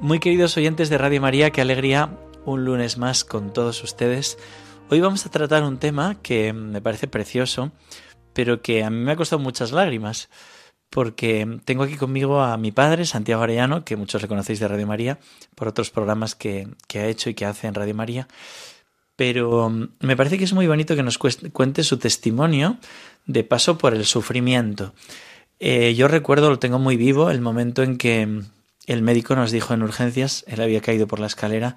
Muy queridos oyentes de Radio María, qué alegría un lunes más con todos ustedes. Hoy vamos a tratar un tema que me parece precioso, pero que a mí me ha costado muchas lágrimas, porque tengo aquí conmigo a mi padre, Santiago Arellano, que muchos le conocéis de Radio María, por otros programas que, ha hecho y que hace en Radio María. Pero me parece que es muy bonito que nos cuente su testimonio de paso por el sufrimiento. Eh, yo recuerdo, lo tengo muy vivo, el momento en que el médico nos dijo en urgencias, él había caído por la escalera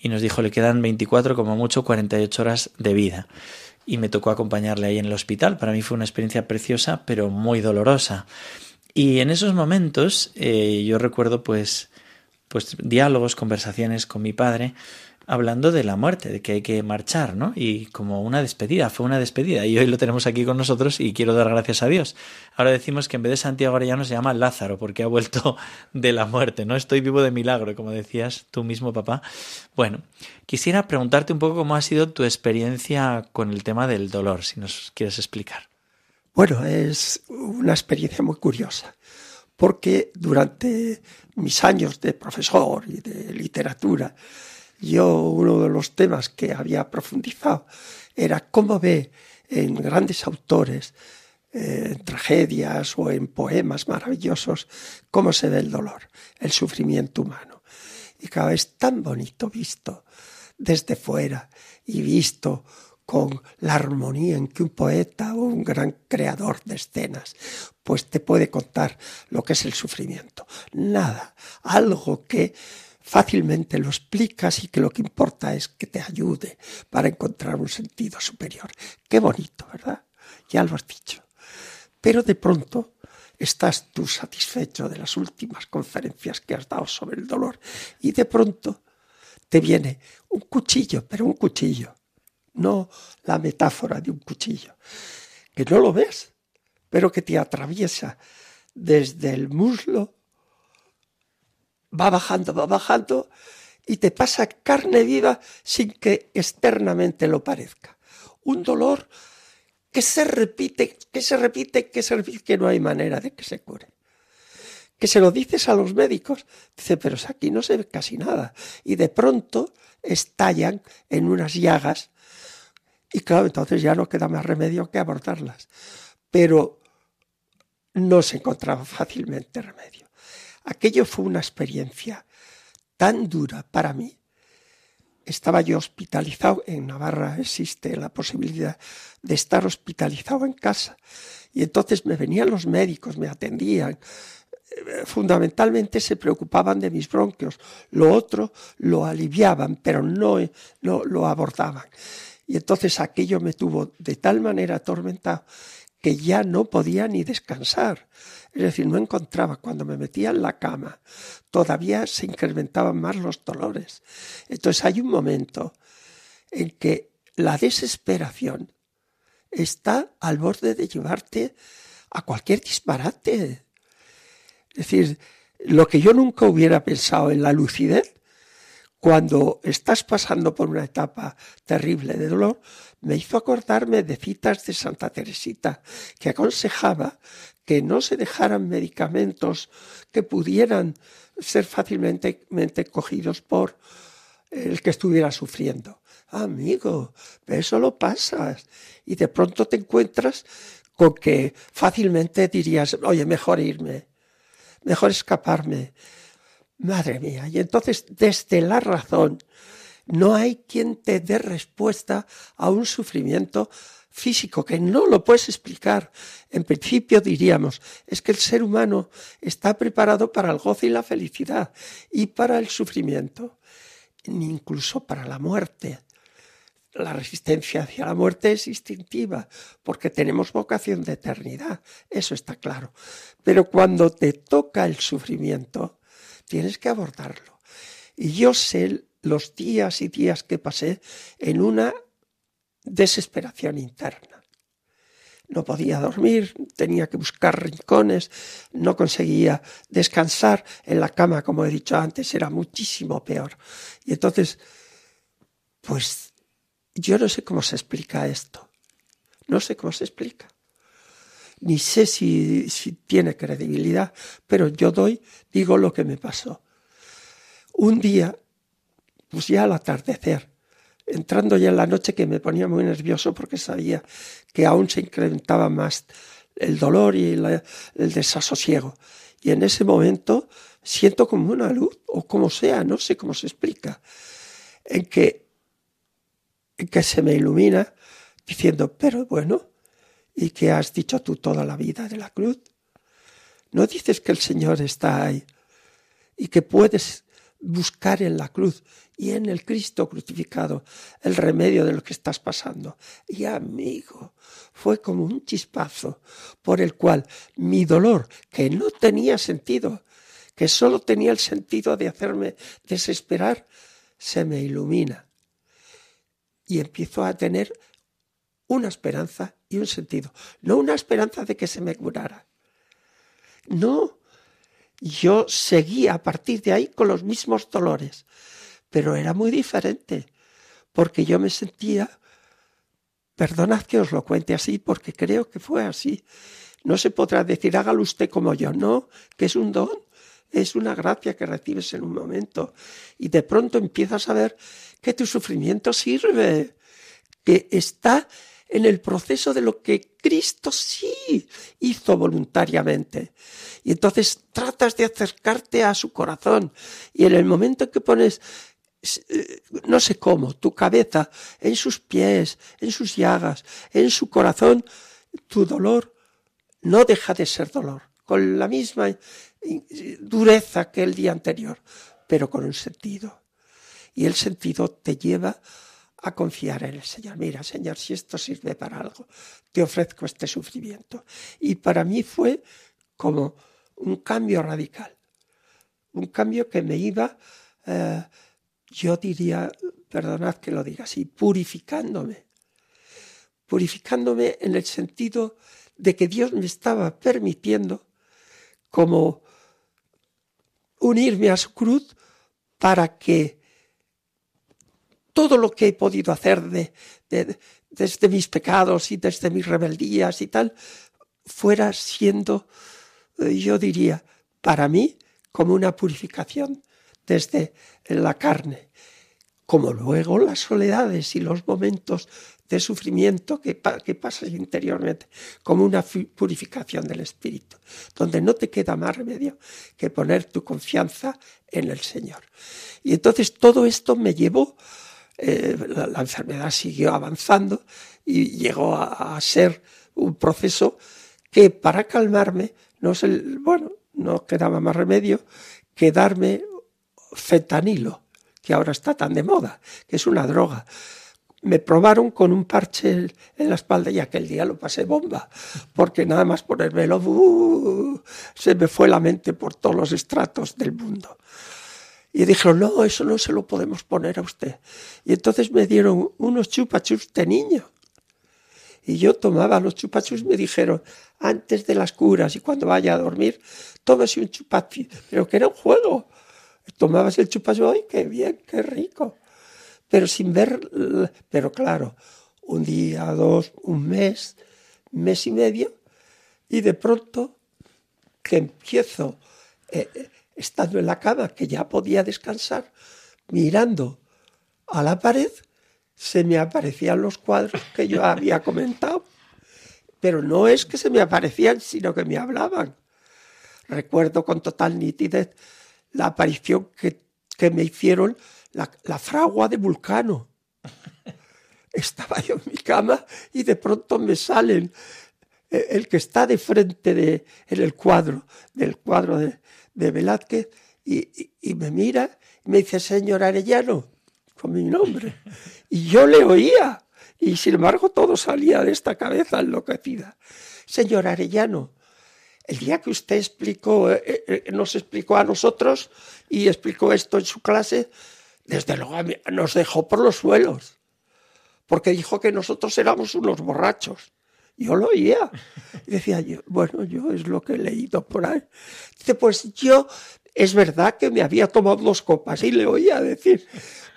y nos dijo le quedan 24, como mucho 48 horas de vida. Y me tocó acompañarle ahí en el hospital. Para mí fue una experiencia preciosa, pero muy dolorosa. Y en esos momentos eh, yo recuerdo pues, pues diálogos, conversaciones con mi padre, hablando de la muerte, de que hay que marchar, ¿no? Y como una despedida, fue una despedida. Y hoy lo tenemos aquí con nosotros y quiero dar gracias a Dios. Ahora decimos que en vez de Santiago Arellano se llama Lázaro porque ha vuelto de la muerte, ¿no? Estoy vivo de milagro, como decías tú mismo, papá. Bueno, quisiera preguntarte un poco cómo ha sido tu experiencia con el tema del dolor, si nos quieres explicar. Bueno, es una experiencia muy curiosa, porque durante mis años de profesor y de literatura, yo uno de los temas que había profundizado era cómo ve en grandes autores, eh, en tragedias o en poemas maravillosos, cómo se ve el dolor, el sufrimiento humano. Y cada vez tan bonito visto desde fuera y visto con la armonía en que un poeta o un gran creador de escenas pues te puede contar lo que es el sufrimiento. Nada, algo que fácilmente lo explicas y que lo que importa es que te ayude para encontrar un sentido superior. Qué bonito, ¿verdad? Ya lo has dicho. Pero de pronto estás tú satisfecho de las últimas conferencias que has dado sobre el dolor y de pronto te viene un cuchillo, pero un cuchillo, no la metáfora de un cuchillo, que no lo ves, pero que te atraviesa desde el muslo va bajando, va bajando y te pasa carne viva sin que externamente lo parezca. Un dolor que se repite, que se repite, que se repite, que no hay manera de que se cure. Que se lo dices a los médicos, dice, pero aquí no se ve casi nada. Y de pronto estallan en unas llagas y claro, entonces ya no queda más remedio que abortarlas. Pero no se encontraba fácilmente remedio. Aquello fue una experiencia tan dura para mí. Estaba yo hospitalizado, en Navarra existe la posibilidad de estar hospitalizado en casa. Y entonces me venían los médicos, me atendían, fundamentalmente se preocupaban de mis bronquios, lo otro lo aliviaban, pero no, no, lo abordaban. Y entonces aquello me tuvo de tal manera atormentado que ya no podía ni descansar. Es decir, no encontraba, cuando me metía en la cama, todavía se incrementaban más los dolores. Entonces hay un momento en que la desesperación está al borde de llevarte a cualquier disparate. Es decir, lo que yo nunca hubiera pensado en la lucidez, cuando estás pasando por una etapa terrible de dolor, me hizo acordarme de citas de Santa Teresita, que aconsejaba que no se dejaran medicamentos que pudieran ser fácilmente cogidos por el que estuviera sufriendo. Amigo, eso lo pasas y de pronto te encuentras con que fácilmente dirías, oye, mejor irme, mejor escaparme. Madre mía, y entonces desde la razón no hay quien te dé respuesta a un sufrimiento físico que no lo puedes explicar. En principio diríamos, es que el ser humano está preparado para el gozo y la felicidad y para el sufrimiento, incluso para la muerte. la resistencia hacia la muerte es instintiva, porque tenemos vocación de eternidad, eso está claro. Pero cuando te toca el sufrimiento, tienes que abordarlo. Y yo sé los días y días que pasé en una desesperación interna. No podía dormir, tenía que buscar rincones, no conseguía descansar en la cama, como he dicho antes, era muchísimo peor. Y entonces, pues yo no sé cómo se explica esto. No sé cómo se explica. Ni sé si, si tiene credibilidad, pero yo doy, digo lo que me pasó. Un día, pues ya al atardecer, entrando ya en la noche que me ponía muy nervioso porque sabía que aún se incrementaba más el dolor y el desasosiego. Y en ese momento siento como una luz, o como sea, no sé cómo se explica, en que, en que se me ilumina diciendo, pero bueno, ¿y qué has dicho tú toda la vida de la cruz? ¿No dices que el Señor está ahí y que puedes buscar en la cruz y en el Cristo crucificado el remedio de lo que estás pasando. Y amigo, fue como un chispazo por el cual mi dolor, que no tenía sentido, que solo tenía el sentido de hacerme desesperar, se me ilumina. Y empiezo a tener una esperanza y un sentido. No una esperanza de que se me curara. No, yo seguía a partir de ahí con los mismos dolores, pero era muy diferente, porque yo me sentía, perdonad que os lo cuente así, porque creo que fue así. No se podrá decir, hágalo usted como yo, no, que es un don, es una gracia que recibes en un momento. Y de pronto empiezas a ver que tu sufrimiento sirve, que está en el proceso de lo que Cristo sí hizo voluntariamente. Y entonces tratas de acercarte a su corazón. Y en el momento que pones no sé cómo, tu cabeza en sus pies, en sus llagas, en su corazón, tu dolor no deja de ser dolor, con la misma dureza que el día anterior, pero con un sentido. Y el sentido te lleva a confiar en el Señor. Mira, Señor, si esto sirve para algo, te ofrezco este sufrimiento. Y para mí fue como un cambio radical, un cambio que me iba, eh, yo diría, perdonad que lo diga así, purificándome, purificándome en el sentido de que Dios me estaba permitiendo como unirme a su cruz para que todo lo que he podido hacer de, desde mis pecados y desde mis rebeldías y tal, fuera siendo, eh, yo diría, para mí como una purificación desde la carne, como luego las soledades y los momentos de sufrimiento que, que pasas interiormente, como una purificación del espíritu, donde no te queda más remedio que poner tu confianza en el Señor. Y entonces todo esto me llevó eh, la, enfermedad siguió avanzando y llegó a, ser un proceso que para calmarme, no bueno, no quedaba más remedio que darme fentanilo, que ahora está tan de moda, que es una droga. Me probaron con un parche en la espalda y aquel día lo pasé bomba, porque nada más ponérmelo, uh, se me fue la mente por todos los estratos del mundo. Y dijeron, no, eso no se lo podemos poner a usted. Y entonces me dieron unos chupachus de niño. Y yo tomaba los chupachus, me dijeron, antes de las curas y cuando vaya a dormir, tómese un chupachus, pero que era un juego. Tomabas el chupachus, ¡ay, qué bien, qué rico! Pero sin ver, pero claro, un día, dos, un mes, mes y medio, y de pronto que empiezo eh, estando en la cama, que ya podía descansar, mirando a la pared, se me aparecían los cuadros que yo había comentado. Pero no es que se me aparecían, sino que me hablaban. Recuerdo con total nitidez la aparición que, me hicieron la, la fragua de Vulcano. Estaba yo en mi cama y de pronto me salen eh, el que está de frente de, en el cuadro, del cuadro de, de Velázquez y, me mira y me dice, señor Arellano, con mi nombre. Y yo le oía. Y sin embargo todo salía de esta cabeza enloquecida. Señor Arellano, el día que usted explicó, eh, eh, nos explicó a nosotros y explicó esto en su clase, desde luego nos dejó por los suelos, porque dijo que nosotros éramos unos borrachos. Yo lo oía. Decía yo, bueno, yo es lo que he leído por ahí. Dice, pues yo, es verdad que me había tomado dos copas y le oía decir,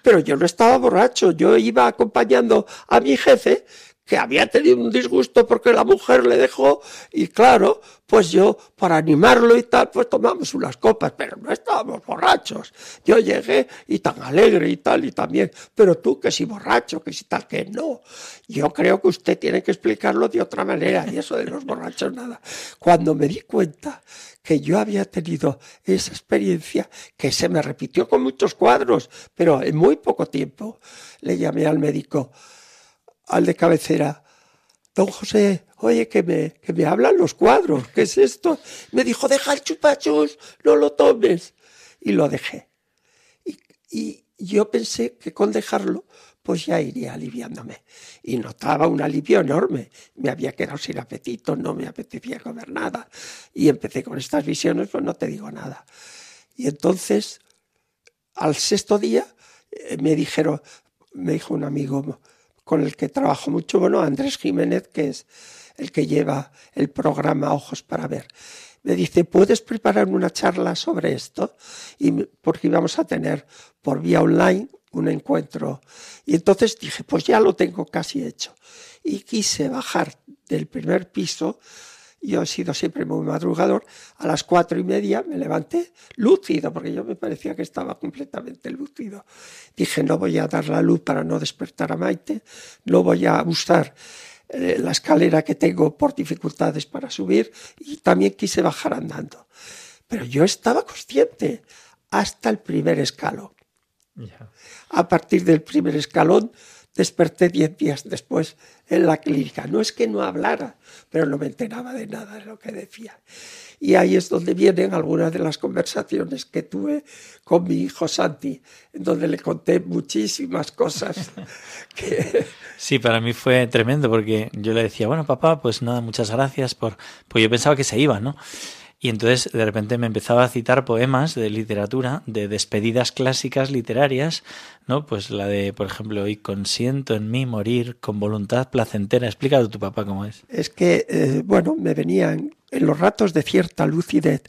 pero yo no estaba borracho, yo iba acompañando a mi jefe que había tenido un disgusto porque la mujer le dejó y claro, pues yo para animarlo y tal, pues tomamos unas copas, pero no estábamos borrachos. Yo llegué y tan alegre y tal y también, pero tú que si borracho, que si tal, que no. Yo creo que usted tiene que explicarlo de otra manera y eso de los borrachos nada. Cuando me di cuenta que yo había tenido esa experiencia que se me repitió con muchos cuadros, pero en muy poco tiempo, le llamé al médico al de cabecera, don José, oye, que me, que me hablan los cuadros, ¿qué es esto? Me dijo, deja el chupachus, no lo tomes. Y lo dejé. Y, y yo pensé que con dejarlo, pues ya iría aliviándome. Y notaba un alivio enorme. Me había quedado sin apetito, no me apetecía comer nada. Y empecé con estas visiones, pues no te digo nada. Y entonces, al sexto día, eh, me dijeron, me dijo un amigo, con el que trabajo mucho, bueno, Andrés Jiménez, que es el que lleva el programa Ojos para Ver. Me dice, ¿puedes preparar una charla sobre esto? Y porque íbamos a tener por vía online un encuentro. Y entonces dije, pues ya lo tengo casi hecho. Y quise bajar del primer piso yo he sido siempre muy madrugador. A las cuatro y media me levanté lúcido, porque yo me parecía que estaba completamente lúcido. Dije, no voy a dar la luz para no despertar a Maite, no voy a usar eh, la escalera que tengo por dificultades para subir y también quise bajar andando. Pero yo estaba consciente hasta el primer escalón. A partir del primer escalón desperté diez días después en la clínica. No es que no hablara, pero no me enteraba de nada de lo que decía. Y ahí es donde vienen algunas de las conversaciones que tuve con mi hijo Santi, en donde le conté muchísimas cosas. Que... Sí, para mí fue tremendo porque yo le decía, bueno, papá, pues nada, muchas gracias por... Pues yo pensaba que se iba, ¿no? Y entonces de repente me empezaba a citar poemas de literatura, de despedidas clásicas literarias, ¿no? Pues la de, por ejemplo, hoy consiento en mí morir con voluntad placentera. Explícalo tu papá cómo es. Es que, eh, bueno, me venían, en los ratos de cierta lucidez,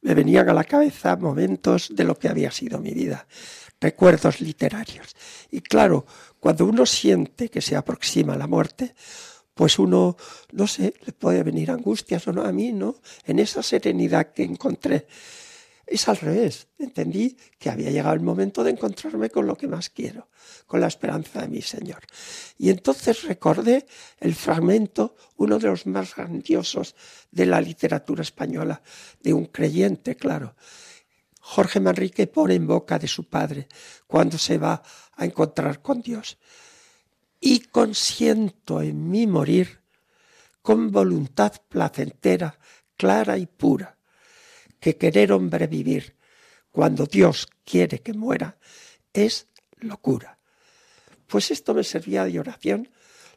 me venían a la cabeza momentos de lo que había sido mi vida, recuerdos literarios. Y claro, cuando uno siente que se aproxima la muerte, pues uno, no sé, le puede venir angustias o no a mí, ¿no? En esa serenidad que encontré. Es al revés. Entendí que había llegado el momento de encontrarme con lo que más quiero, con la esperanza de mi Señor. Y entonces recordé el fragmento, uno de los más grandiosos de la literatura española, de un creyente, claro. Jorge Manrique pone en boca de su padre cuando se va a encontrar con Dios y consiento en mí morir con voluntad placentera, clara y pura, que querer hombre vivir cuando Dios quiere que muera es locura. Pues esto me servía de oración,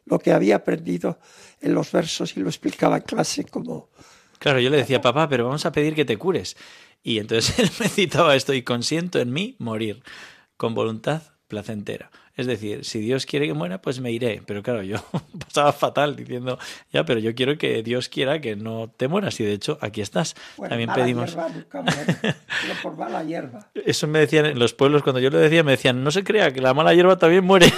lo que había aprendido en los versos y lo explicaba en clase como... Claro, yo le decía, papá, pero vamos a pedir que te cures. Y entonces él me citaba esto y consiento en mí morir con voluntad placentera. Es decir, si Dios quiere que muera, pues me iré. Pero claro, yo pasaba fatal diciendo, ya, pero yo quiero que Dios quiera que no te mueras. Y de hecho, aquí estás. También pedimos. por mala hierba. Eso me decían en los pueblos, cuando yo lo decía, me decían, no se crea que la mala hierba también muere.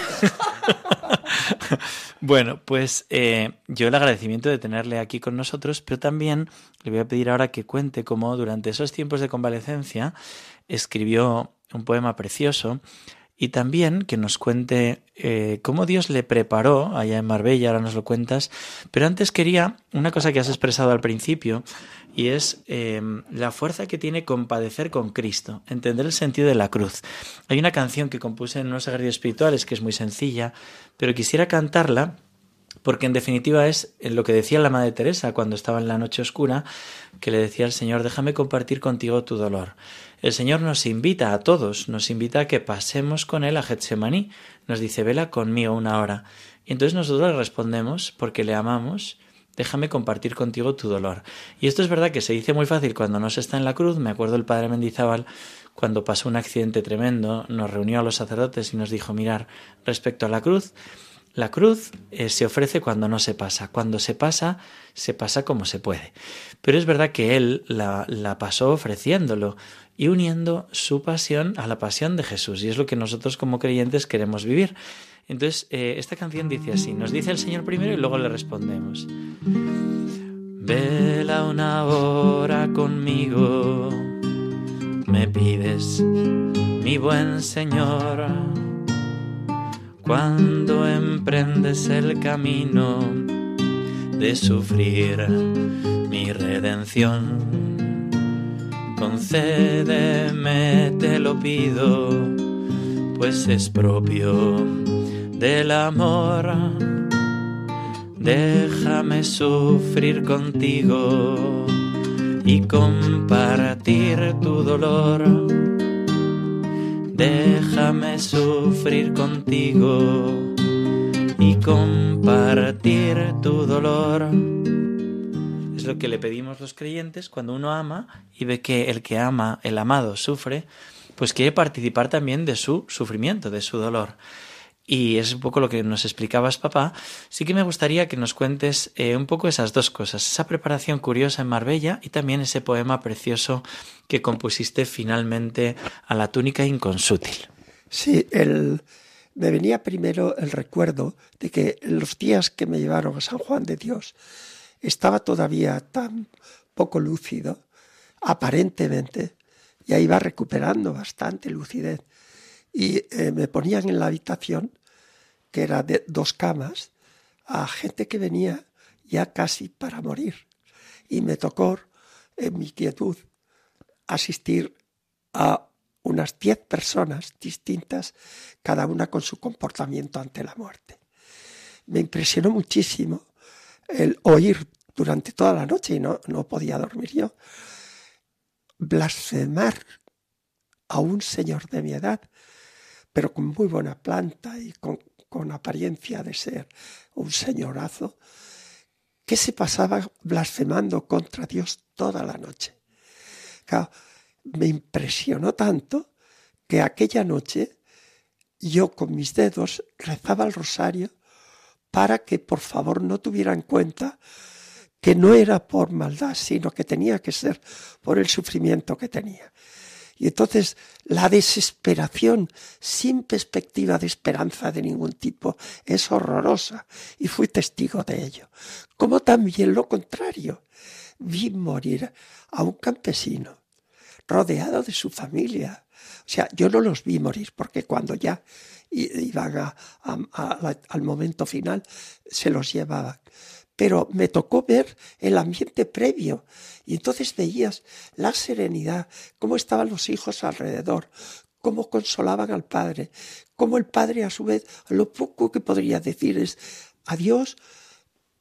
bueno, pues eh, yo el agradecimiento de tenerle aquí con nosotros, pero también le voy a pedir ahora que cuente cómo durante esos tiempos de convalecencia escribió un poema precioso y también que nos cuente eh, cómo Dios le preparó allá en Marbella, ahora nos lo cuentas, pero antes quería una cosa que has expresado al principio y es em, la fuerza que tiene compadecer con Cristo, entender el sentido de la cruz. Hay una canción que compuse en unos ejercicios espirituales que es muy sencilla, pero quisiera cantarla porque en definitiva es lo que decía la Madre Teresa cuando estaba en la noche oscura, que le decía al Señor, déjame compartir contigo tu dolor. El Señor nos invita a todos, nos invita a que pasemos con Él a Getsemaní, nos dice, vela conmigo una hora. Y entonces nosotros le respondemos, porque le amamos, déjame compartir contigo tu dolor. Y esto es verdad que se dice muy fácil cuando no se está en la cruz. Me acuerdo el padre Mendizábal cuando pasó un accidente tremendo, nos reunió a los sacerdotes y nos dijo, mirar, respecto a la cruz, la cruz eh, se ofrece cuando no se pasa. Cuando se pasa, se pasa como se puede. Pero es verdad que él la, pasó ofreciéndolo y uniendo su pasión a la pasión de Jesús. Y es lo que nosotros como creyentes queremos vivir. Entonces, eh, esta canción dice así, nos dice el Señor primero y luego le respondemos. Vela una hora conmigo, me pides, mi buen Señor, cuando emprendes el camino de sufrir mi redención. Concédeme, te lo pido, pues es propio del amor. Déjame sufrir contigo y compartir tu dolor. Déjame sufrir contigo y compartir tu dolor. Es lo que le pedimos los creyentes cuando uno ama y ve que el que ama, el amado, sufre, pues quiere participar también de su sufrimiento, de su dolor y es un poco lo que nos explicabas, papá, sí que me gustaría que nos cuentes eh, un poco esas dos cosas, esa preparación curiosa en Marbella y también ese poema precioso que compusiste finalmente a la túnica inconsútil. Sí, el, me venía primero el recuerdo de que los días que me llevaron a San Juan de Dios estaba todavía tan poco lúcido, aparentemente, y ahí iba recuperando bastante lucidez y eh, me ponían en la habitación, que era de dos camas, a gente que venía ya casi para morir. Y me tocó, en mi quietud, asistir a unas diez personas distintas, cada una con su comportamiento ante la muerte. Me impresionó muchísimo el oír durante toda la noche, y no, no podía dormir yo, blasfemar a un señor de mi edad pero con muy buena planta y con, apariencia de ser un señorazo, que se pasaba blasfemando contra Dios toda la noche. me impresionó tanto que aquella noche yo con mis dedos rezaba el rosario para que por favor no tuviera en cuenta que no era por maldad, sino que tenía que ser por el sufrimiento que tenía. Y entonces la desesperación sin perspectiva de esperanza de ningún tipo es horrorosa y fui testigo de ello. Como también lo contrario, vi morir a un campesino rodeado de su familia. O sea, yo no los vi morir porque cuando ya iban al momento final se los llevaban pero me tocó ver el ambiente previo y entonces veías la serenidad, cómo estaban los hijos alrededor, cómo consolaban al padre, cómo el padre a su vez lo poco que podría decir es adiós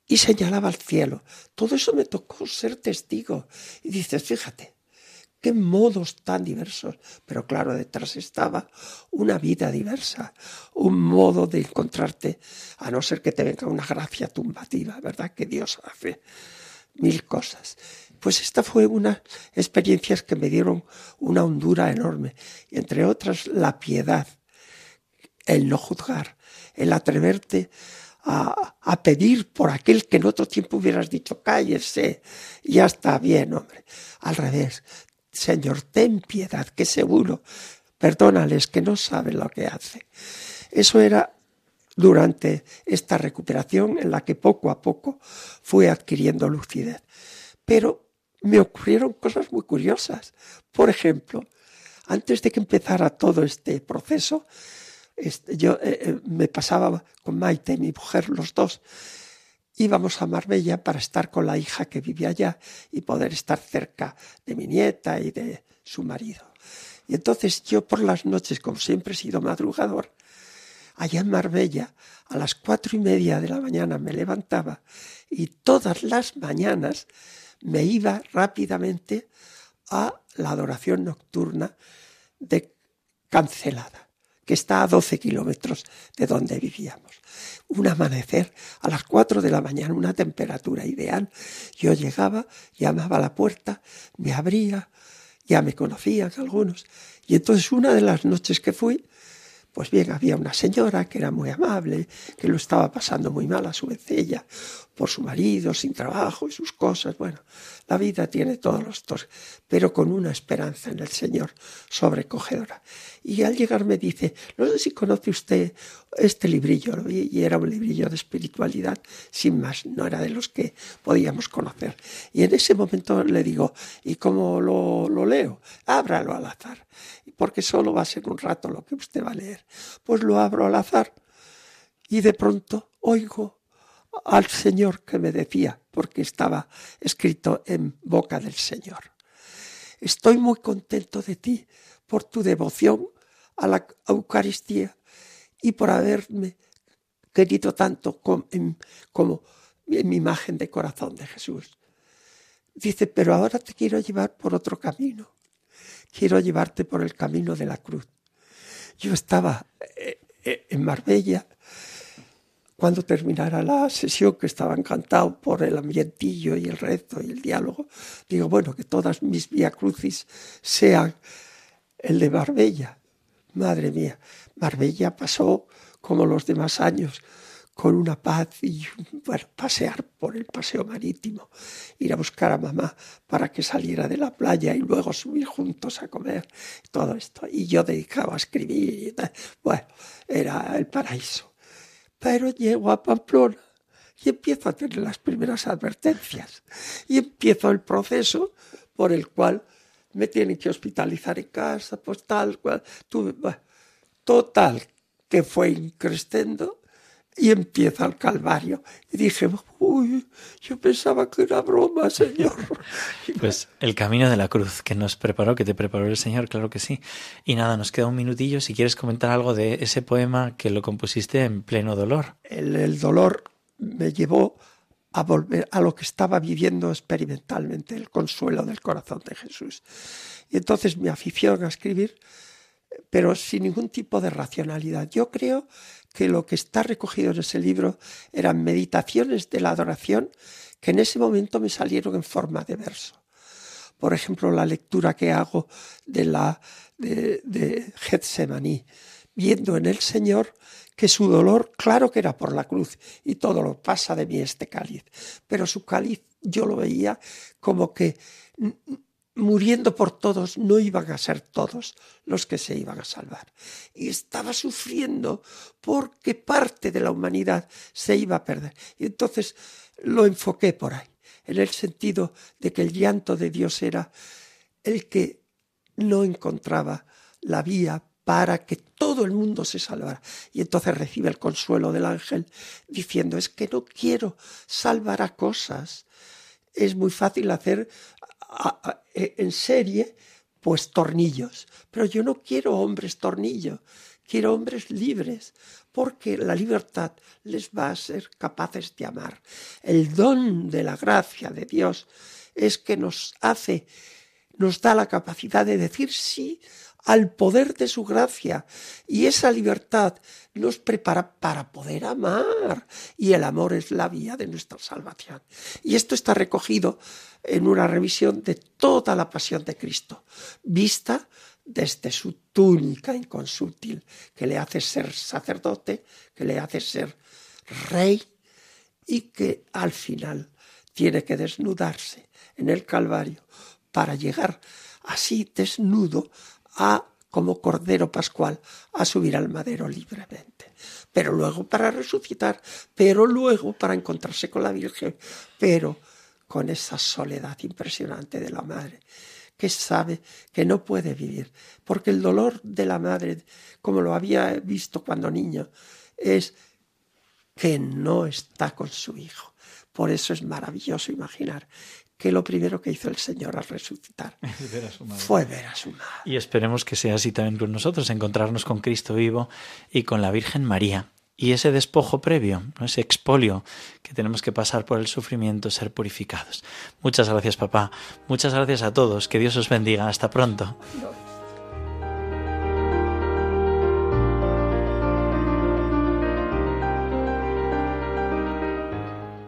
y señalaba al cielo. Todo eso me tocó ser testigo. Y dices, fíjate, qué modos tan diversos. Pero claro, detrás estaba una vida diversa, un modo de encontrarte, a no ser que te venga una gracia tumbativa, ¿verdad? Que Dios hace mil cosas. Pues esta fue una experiencias que me dieron una hondura enorme, entre otras la piedad, el no juzgar, el atreverte a, a, pedir por aquel que en otro tiempo hubieras dicho cállese, ya está bien, hombre. Al revés, Señor, ten piedad, que seguro, perdónales que no saben lo que hace. Eso era durante esta recuperación en la que poco a poco fui adquiriendo lucidez. Pero me ocurrieron cosas muy curiosas. Por ejemplo, antes de que empezara todo este proceso, este, yo eh, eh, me pasaba con Maite, mi mujer, los dos, íbamos a Marbella para estar con la hija que vivía allá y poder estar cerca de mi nieta y de su marido. Y entonces yo por las noches, como siempre he sido madrugador, allá en Marbella, a las cuatro y media de la mañana me levantaba y todas las mañanas me iba rápidamente a la adoración nocturna de Cancelada, que está a 12 kilómetros de donde vivíamos. Un amanecer a las cuatro de la mañana, una temperatura ideal. Yo llegaba, llamaba a la puerta, me abría, ya me conocían algunos. Y entonces una de las noches que fui, pues bien, había una señora que era muy amable, que lo estaba pasando muy mal a su vez ella, por su marido, sin trabajo y sus cosas. Bueno, la vida tiene todos los dos, pero con una esperanza en el Señor sobrecogedora. Y al llegar me dice, no sé si conoce usted este librillo, y era un librillo de espiritualidad, sin más, no era de los que podíamos conocer. Y en ese momento le digo, ¿y cómo lo, lo leo? Ábralo al azar porque solo va a ser un rato lo que usted va a leer. Pues lo abro al azar y de pronto oigo al Señor que me decía, porque estaba escrito en boca del Señor. Estoy muy contento de ti por tu devoción a la Eucaristía y por haberme querido tanto como en, mi imagen de corazón de Jesús. Dice, pero ahora te quiero llevar por otro camino quiero llevarte por el camino de la cruz. Yo estaba eh, eh, en Marbella cuando terminara la sesión, que estaba encantado por el ambientillo y el rezo y el diálogo, digo, bueno, que todas mis vía crucis sean el de Marbella. Madre mía, Marbella pasó como los demás años, con una paz y bueno, pasear por el paseo marítimo, ir a buscar a mamá para que saliera de la playa y luego subir juntos a comer, todo esto. Y yo dedicaba a escribir, bueno, era el paraíso. Pero llego a Pamplona y empiezo a tener las primeras advertencias y empiezo el proceso por el cual me tienen que hospitalizar en casa, pues tal cual. Tuve, total, que fue increciendo y empieza el calvario. Y dije, uy, yo pensaba que era broma, Señor. Pues el camino de la cruz que nos preparó, que te preparó el Señor, claro que sí. Y nada, nos queda un minutillo si quieres comentar algo de ese poema que lo compusiste en pleno dolor. El, el dolor me llevó a volver a lo que estaba viviendo experimentalmente, el consuelo del corazón de Jesús. Y entonces mi afición a escribir, pero sin ningún tipo de racionalidad. Yo creo que lo que está recogido en ese libro eran meditaciones de la adoración que en ese momento me salieron en forma de verso. Por ejemplo, la lectura que hago de la de, de viendo en el Señor que su dolor, claro que era por la cruz, y todo lo pasa de mí este cáliz, pero su cáliz yo lo veía como que muriendo por todos, no iban a ser todos los que se iban a salvar. Y estaba sufriendo porque parte de la humanidad se iba a perder. Y entonces lo enfoqué por ahí, en el sentido de que el llanto de Dios era el que no encontraba la vía para que todo el mundo se salvara. Y entonces recibe el consuelo del ángel diciendo, es que no quiero salvar a cosas. Es muy fácil hacer e, en serie, pues tornillos. Pero yo no quiero hombres tornillos, quiero hombres libres, porque la libertad les va a ser capaces de amar. El don de la gracia de Dios es que nos hace, nos da la capacidad de decir sí al poder de su gracia. Y esa libertad nos prepara para poder amar. Y el amor es la vía de nuestra salvación. Y esto está recogido en una revisión de toda la pasión de Cristo, vista desde su túnica inconsútil, que le hace ser sacerdote, que le hace ser rey y que al final tiene que desnudarse en el Calvario para llegar así desnudo a como Cordero Pascual a subir al madero libremente. Pero luego para resucitar, pero luego para encontrarse con la Virgen, pero con esa soledad impresionante de la madre, que sabe que no puede vivir, porque el dolor de la madre, como lo había visto cuando niño, es que no está con su hijo. Por eso es maravilloso imaginar que lo primero que hizo el Señor al resucitar fue ver a su madre. Y esperemos que sea así también con nosotros, encontrarnos con Cristo vivo y con la Virgen María. Y ese despojo previo, ese expolio que tenemos que pasar por el sufrimiento, ser purificados. Muchas gracias, papá. Muchas gracias a todos. Que Dios os bendiga. Hasta pronto.